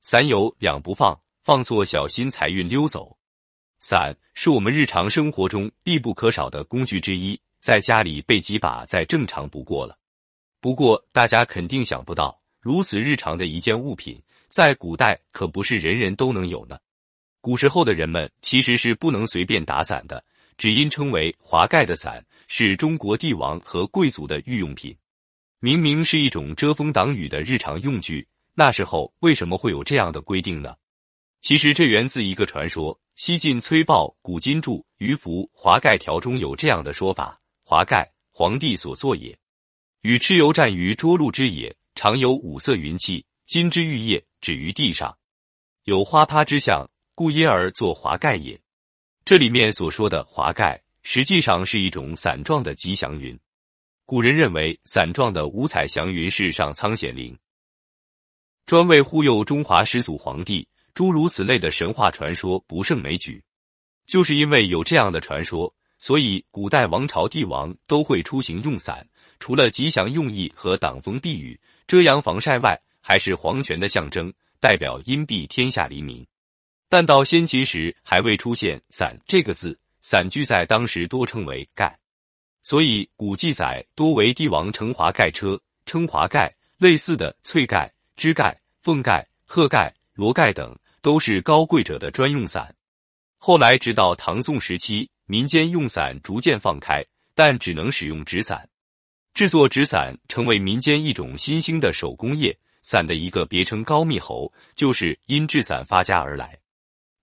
伞有两不放，放错小心财运溜走。伞是我们日常生活中必不可少的工具之一，在家里备几把再正常不过了。不过大家肯定想不到，如此日常的一件物品，在古代可不是人人都能有呢。古时候的人们其实是不能随便打伞的，只因称为华盖的伞是中国帝王和贵族的御用品。明明是一种遮风挡雨的日常用具，那时候为什么会有这样的规定呢？其实这源自一个传说。西晋崔豹《古今注·于服华盖条》中有这样的说法：“华盖，皇帝所作也，与蚩尤战于涿鹿之野，常有五色云气，金之玉叶，止于地上，有花葩之象，故因而作华盖也。”这里面所说的华盖，实际上是一种伞状的吉祥云。古人认为伞状的五彩祥云是上苍显灵，专为护佑中华始祖皇帝。诸如此类的神话传说不胜枚举，就是因为有这样的传说，所以古代王朝帝王都会出行用伞，除了吉祥用意和挡风避雨、遮阳防晒外，还是皇权的象征，代表荫庇天下黎民。但到先秦时还未出现“伞”这个字，伞具在当时多称为“盖”，所以古记载多为帝王乘华盖车，称华盖。类似的翠盖、枝盖、凤盖、鹤盖。罗盖等都是高贵者的专用伞。后来直到唐宋时期，民间用伞逐渐放开，但只能使用纸伞。制作纸伞成为民间一种新兴的手工业。伞的一个别称“高密猴”，就是因制伞发家而来。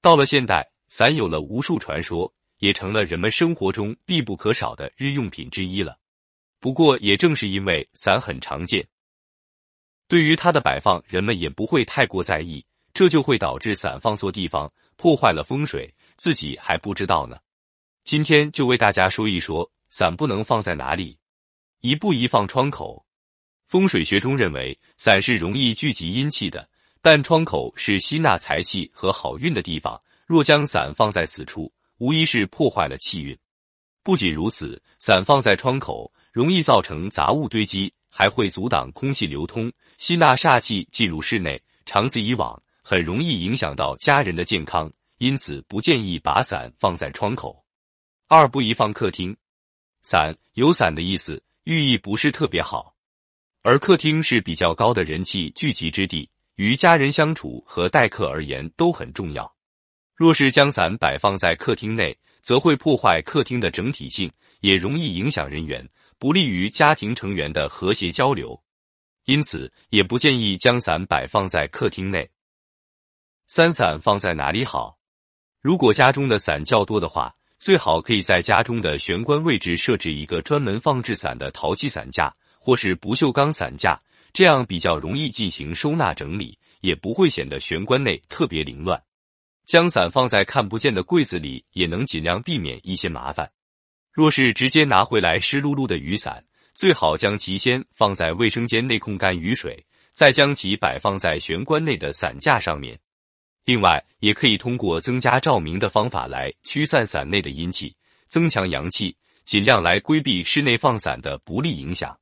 到了现代，伞有了无数传说，也成了人们生活中必不可少的日用品之一了。不过，也正是因为伞很常见，对于它的摆放，人们也不会太过在意。这就会导致伞放错地方，破坏了风水，自己还不知道呢。今天就为大家说一说伞不能放在哪里。一步一放窗口。风水学中认为，伞是容易聚集阴气的，但窗口是吸纳财气和好运的地方。若将伞放在此处，无疑是破坏了气运。不仅如此，伞放在窗口，容易造成杂物堆积，还会阻挡空气流通，吸纳煞气进入室内。长此以往。很容易影响到家人的健康，因此不建议把伞放在窗口。二不宜放客厅。伞有伞的意思，寓意不是特别好，而客厅是比较高的人气聚集之地，与家人相处和待客而言都很重要。若是将伞摆放在客厅内，则会破坏客厅的整体性，也容易影响人员，不利于家庭成员的和谐交流。因此，也不建议将伞摆放在客厅内。三伞放在哪里好？如果家中的伞较多的话，最好可以在家中的玄关位置设置一个专门放置伞的陶器伞架，或是不锈钢伞架，这样比较容易进行收纳整理，也不会显得玄关内特别凌乱。将伞放在看不见的柜子里，也能尽量避免一些麻烦。若是直接拿回来湿漉漉的雨伞，最好将其先放在卫生间内控干雨水，再将其摆放在玄关内的伞架上面。另外，也可以通过增加照明的方法来驱散伞内的阴气，增强阳气，尽量来规避室内放伞的不利影响。